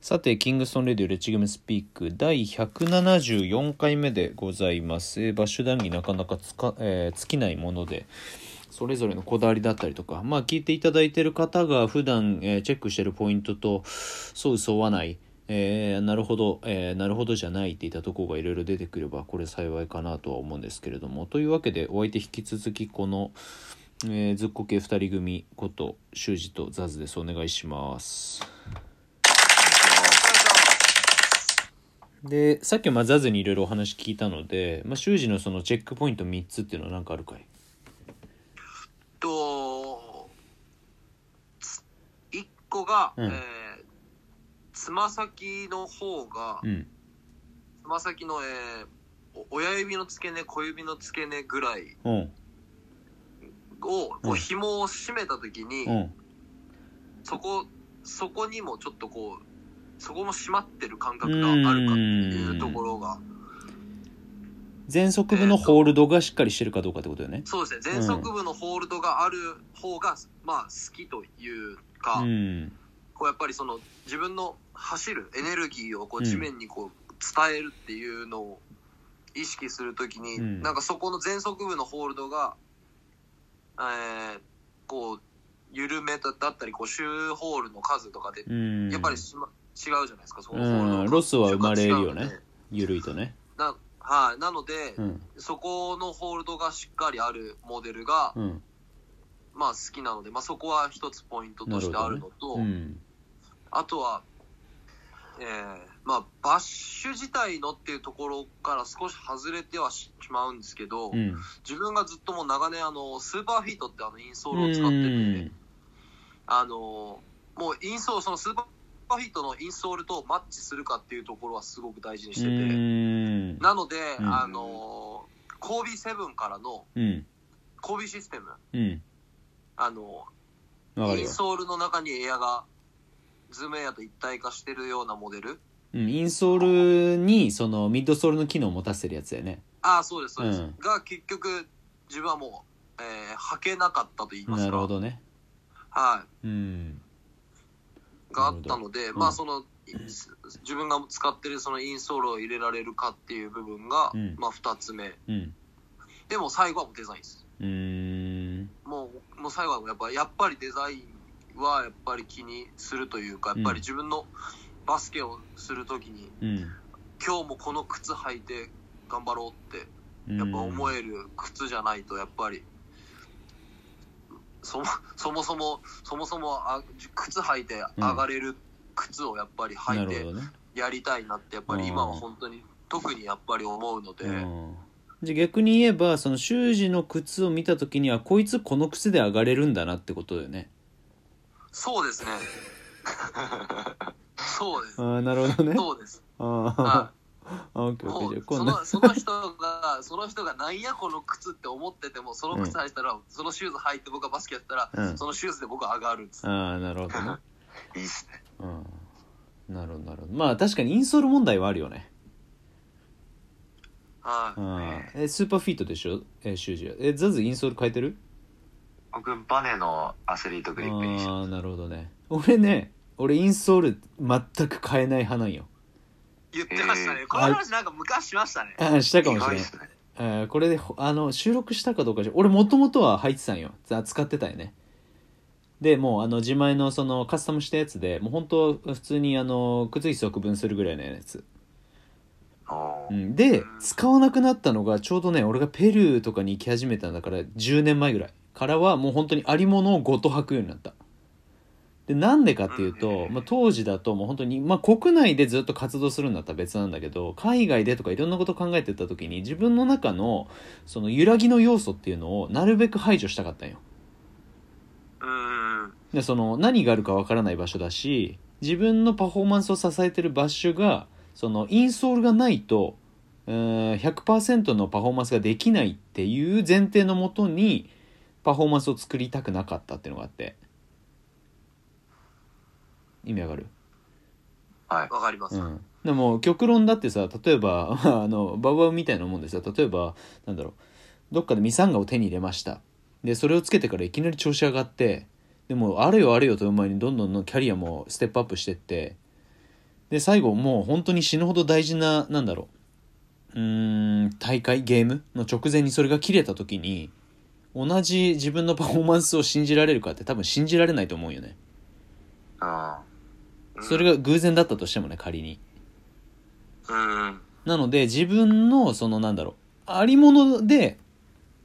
さて、キングストンレディオレッチゲームスピーク第174回目でございます。えーバッシュ談義なかなかつか、えー尽きないもので、それぞれのこだわりだったりとか、まあ聞いていただいている方が普段、えーチェックしてるポイントと、そうそうわない、えーなるほど、えーなるほどじゃないっていったところがいろいろ出てくれば、これ幸いかなとは思うんですけれども、というわけで、お相手引き続きこの、えーずっこ系2人組こと、修二とザズです。お願いします。でさっきまあザズにいろいろお話聞いたので、まあ、修二のそのチェックポイント3つっていうのは何かあるかい？と1個が、うん。えーつま先の方がうん。つま先の、えーお親指の付け根小指の付け根ぐらいうん。をこうん。う紐を締めた時に、うん。そこそこにもちょっとこうそこも締まってる感覚があるかっていうところが。前足部のホールドがしっかりしてるかどうかってことよね。そうですね。前足部のホールドがある方が、まあ好きというか、うん。こうやっぱりその自分の走るエネルギーをこううん地面にこう伝えるっていうのを意識するときに、うん。なんかそこの前足部のホールドが、えーこう緩めだったりこうシューホールの数とかでうん。やっぱりしま違うじゃないですかそのうんロスは生まれるよね。ゆるいとね。なはいなので、うん。そこのホールドがしっかりあるモデルが、うん。まあ好きなので、まあ、そこは一つポイントとしてあるのと、うん。あとは、えーまあ、バッシュ自体のっていうところから少し外れてはしまうんですけど、うん。自分がずっともう長年あのスーパーフィートってあのインソールを使ってるん。で、あのもうインソールそのスーパーフィートのインソールとマッチするかっていうところはすごく大事にしてて、うん。なので、うん。あのコービーセブンからのうん。コービーシステム。うん。あのインソールの中にエアがズームエアと一体化してるようなモデル。うん。インソールにそのミッドソールの機能を持たせてるやつだよね。ああそうですそうです、うん。が結局自分はもう、えー履けなかったと言いますか。なるほどね。はうんいがあったので、まあそのい自分が使ってるそのインソールを入れられるかっていう部分が、うん。まあ2つ目。うん。でも最後はもうデザインです。うん。もうもう最後はやっぱやっぱりデザインはやっぱり気にするというかやっぱり自分のバスケをするときに、うん。今日もこの靴履いて頑張ろうってうんやっぱ思える靴じゃないとやっぱりそもそもそもそもそもあ靴履いて上がれる靴をやっぱり履いるほどね。やりたいなってやっぱり今は本当に特にやっぱり思うので、うん。じゃあ逆に言えばその修二の靴を見た時にはこいつこの靴で上がれるんだなってことだよね。そうですね。そうです。ああなるほどね。そうです。あはああオッケーオッケー。じゃあもうそ今度のその人がその人がなんやこの靴って思っててもその靴履いたら、そのシューズ履いて僕がバスケやったら、うん。そのシューズで僕は上がるんです。ああなるほどね。いいっすね。うん。なるほどなるほど。まあ確かにインソール問題はあるよね。はい、うん。えスーパーフィートでしょ？え修二は。えザズインソール変えてる？僕バネのアスリートグリップにしああなるほどね。俺ね俺インソール全く変えない派なんよ言ってましたね、えーこの話なんか昔しましたね。あしたかもしれないね。えーこれでほあの収録したかどうか俺もともとは入ってたんよ。ざ使ってたよね。でもうあの自前のそのカスタムしたやつでもう本当普通にあの靴一足分するぐらいのやつ、うん、で使わなくなったのがちょうどね俺がペルーとかに行き始めたんだから10年前ぐらいからはもう本当にありものをごと履くようになったでなんでかっていうと、まあ、当時だともう本当に、まあ、国内でずっと活動するんだったら別なんだけど海外でとかいろんなこと考えてった時に自分の中のその揺らぎの要素っていうのをなるべく排除したかったんよ。うーん。でその何があるかわからない場所だし自分のパフォーマンスを支えてるバッシュがそのインソールがないとうーん100%のパフォーマンスができないっていう前提のもとにパフォーマンスを作りたくなかったっていうのがあって意味わかる？はい。わかります、うん、でも極論だってさ例えばまあ あのバウバウみたいなもんでさ例えばなんだろう。どっかでミサンガを手に入れました。でそれをつけてからいきなり調子上がってでもあれよあれよという前にどんどんキャリアもステップアップしてってで最後もう本当に死ぬほど大事ななんだろう。うーん大会ゲームの直前にそれが切れた時に同じ自分のパフォーマンスを信じられるかって多分信じられないと思うよね。あそれが偶然だったとしてもね仮に。うん。なので自分のそのなんだろうありもので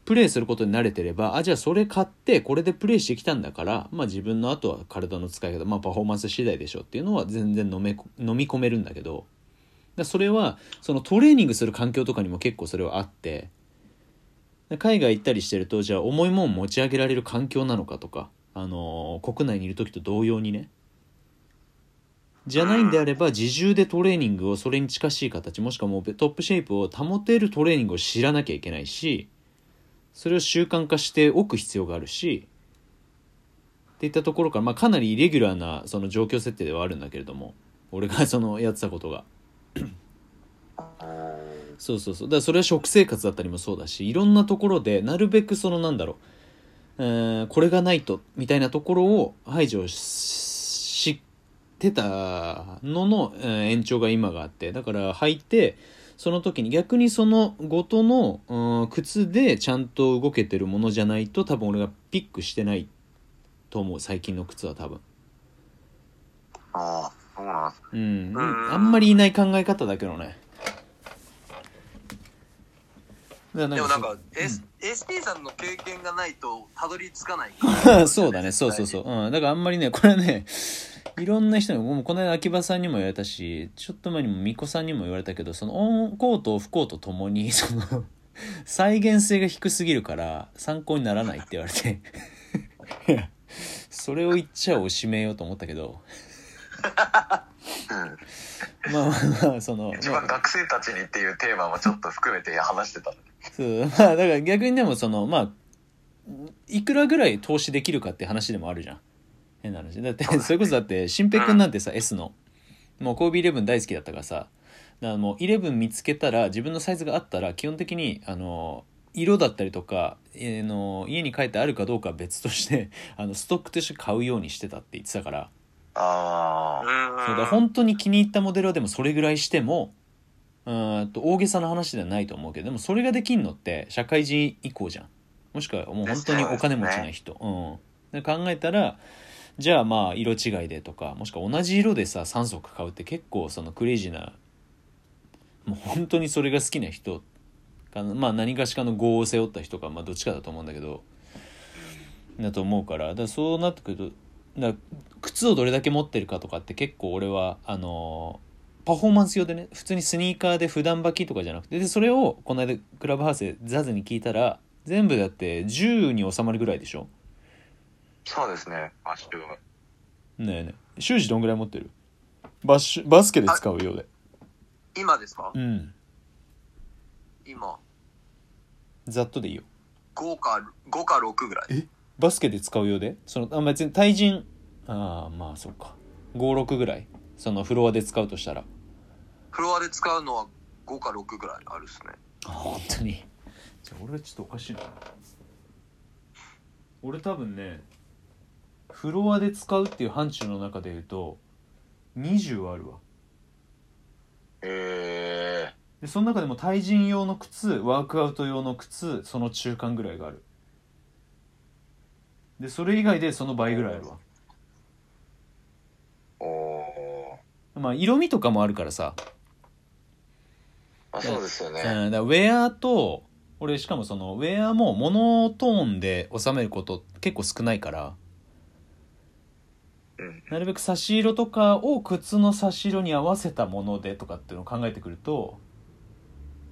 プレイすることに慣れてればあじゃあそれ買ってこれでプレイしてきたんだからまあ自分のあとは体の使い方まあパフォーマンス次第でしょっていうのは全然飲め飲み込めるんだけど。だそれはそのトレーニングする環境とかにも結構それはあって。海外行ったりしてるとじゃあ重いもん持ち上げられる環境なのかとか、あのー国内にいる時と同様にねじゃないんであれば自重でトレーニングをそれに近しい形もしくはもうトップシェイプを保てるトレーニングを知らなきゃいけないしそれを習慣化しておく必要があるしっていったところから、まあ、かなりイレギュラーなその状況設定ではあるんだけれども俺がそのやってたことが。そうそうそう。だからそれは食生活だったりもそうだしいろんなところでなるべくそのなんだろう、えーこれがないとみたいなところを排除ししてたのの、えー延長が今があってだから履いてその時に逆にそのごとの、うん靴でちゃんと動けてるものじゃないと多分俺がピックしてないと思う。最近の靴は多分。あそうなんですうん。うん。あんまりいない考え方だけどね。ででもなんか、S ST さんの経験がないとたどり着かない。そうだね、そうそうそう。うん。だからあんまりね、これはね、いろんな人に、もうこの間秋葉さんにも言われたし、ちょっと前にも巫女さんにも言われたけど、そのオンコート、オフコートともに、その、再現性が低すぎるから参考にならないって言われて。それを言っちゃおしめようと思ったけど、うん。まあまあまあ、その、一まあ。番学生たちにっていうテーマもちょっと含めて話してたのそう。まあだから逆にでもそのまあいくらぐらい投資できるかって話でもあるじゃん変な話。だって それこそだって新平君なんてさ S の。もうコービーイレブン大好きだったからさ。だからもうイレブン見つけたら自分のサイズがあったら基本的にあの色だったりとか、えーの家に帰ってあるかどうかは別として あのストックとして買うようにしてたって言ってたから。あうん。そうだ本当に気に入ったモデルはでもそれぐらいしてもうーんと大げさな話ではないと思うけどでもそれができんのって社会人以降じゃん。もしくはもう本当にお金持ちな人。う、ん、で考えたらじゃあまあ色違いでとかもしくは同じ色でさ3足買うって結構そのクレイジーなもう本当にそれが好きな人かまあ何かしかの業を背負った人かまあどっちかだと思うんだけどだと思うからだからそうなってくるとだ靴をどれだけ持ってるかとかって結構俺はあのパフォーマンス用でね普通にスニーカーで普段履きとかじゃなくてでそれをこの間クラブハウスでザズに聞いたら全部だって10に収まるぐらいでしょ。そうですね。マッシュねえねえ。修士どんぐらい持ってる？バッシュバスケで使うようで。今ですか？うん。今、ざっとでいいよ。5か、5か6ぐらい。バスケで使うようで？そのあ別に対人。ああまあそっか。56ぐらい。そのフロアで使うとしたら。フロアで使うのは5か6ぐらいあるっすね。あ本当に。じゃあ俺はちょっとおかしいな。俺多分ねフロアで使うっていう範疇の中で言うと20あるわ。えでその中でも対人用の靴ワークアウト用の靴その中間ぐらいがある。でそれ以外でその倍ぐらいあるわ。ー、おー。まあ色味とかもあるからさ。まあそうですよね、うん、だウェアと俺しかもそのウェアもモノトーンで収めること結構少ないからうんなるべく差し色とかを靴の差し色に合わせたものでとかっていうのを考えてくると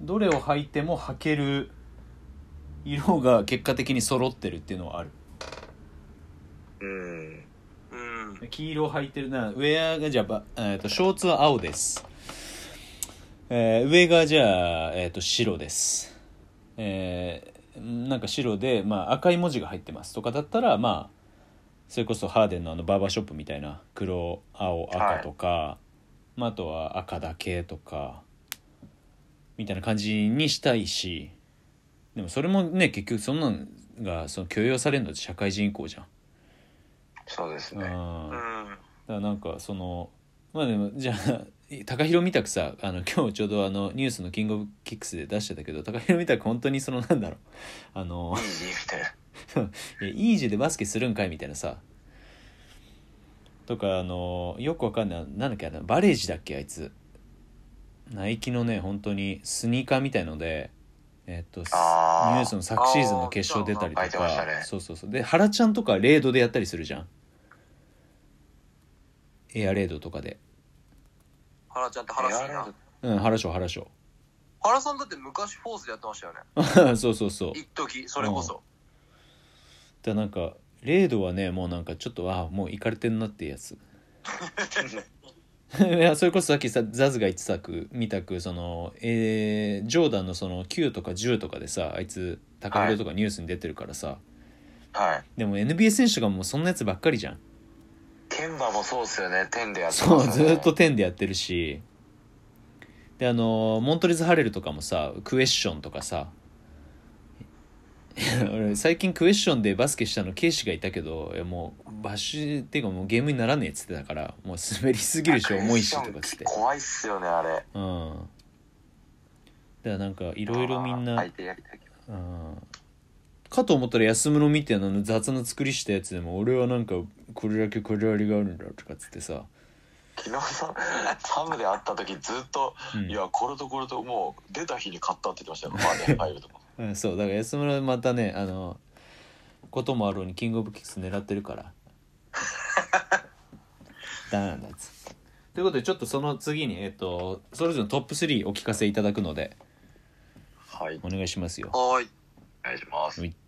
どれを履いても履ける色が結果的に揃ってるっていうのはある。うん。うん。黄色を履いてるなウェアがじゃあば、えー、とショーツは青です、えー上がじゃあ、えー、と白です。えーなんか白で、まあ、赤い文字が入ってますとかだったらまあそれこそハーデンのあのバーバーショップみたいな黒青赤とか、まあ、あとは赤だけとかみたいな感じにしたいしでもそれもね結局そんなんがその許容されるのって社会人以降じゃん。そうですねうんうん。だからなんかそのまあでもじゃあ 高弘みたくさあの 今日ちょうどあのニュースのキングオブキックスで出してたけど高弘みたく本当にそのなんだろうあのいいみたいな。イージーでバスケするんかいみたいなさ。とかあのよくわかんないなんだっけバレージだっけあいつ。ナイキのね本当にスニーカーみたいのでえっとニュースの昨シーズンの決勝出たりとか、ねそうそうそうで原ちゃんとかレードでやったりするじゃんエアレードとかで原ちゃんって原さんうん原賞原賞原さんだって昔フォースでやってましたよねそうそうそう一時それこそだなんかレードはねもうなんかちょっとあもう行かれてんなってやつ。いやそれこそさっきさザズが言ってたく見たくその、えージョーダンのその9とか10とかでさあいつ高弘とかニュースに出てるからさ、はい。でも NBA 選手がもうそんなやつばっかりじゃん。ケンバもそうっすよね。10でやってそうずっと10でやってるし。であのモントレズ・ハレルとかもさクエスチョンとかさ 俺最近クエスチョンでバスケしたのケイシがいたけどいやもうバッシュっていうかもうゲームにならねえっつってたからもう滑りすぎるし重いしとかっつって怖いっすよね、あれ。うんだからなんかいろいろみんな。うんかと思ったら安室みたいなの雑な作りしたやつでも俺はなんかこれだけこだわりがあるんだとかっつってさ、昨日さ、サムで会った時ずっと、うんいや、これとこれともう出た日に買ったって言ってましたよ。まあね、入るとか。うん、そうだから安村またねあのこともあるのにキングオブキックス狙ってるから。ダメなんだやつ。ということでちょっとその次にえっ、とそれぞれのトップ3お聞かせいただくので。はい。お願いしますよ。はーい。お願いします。はい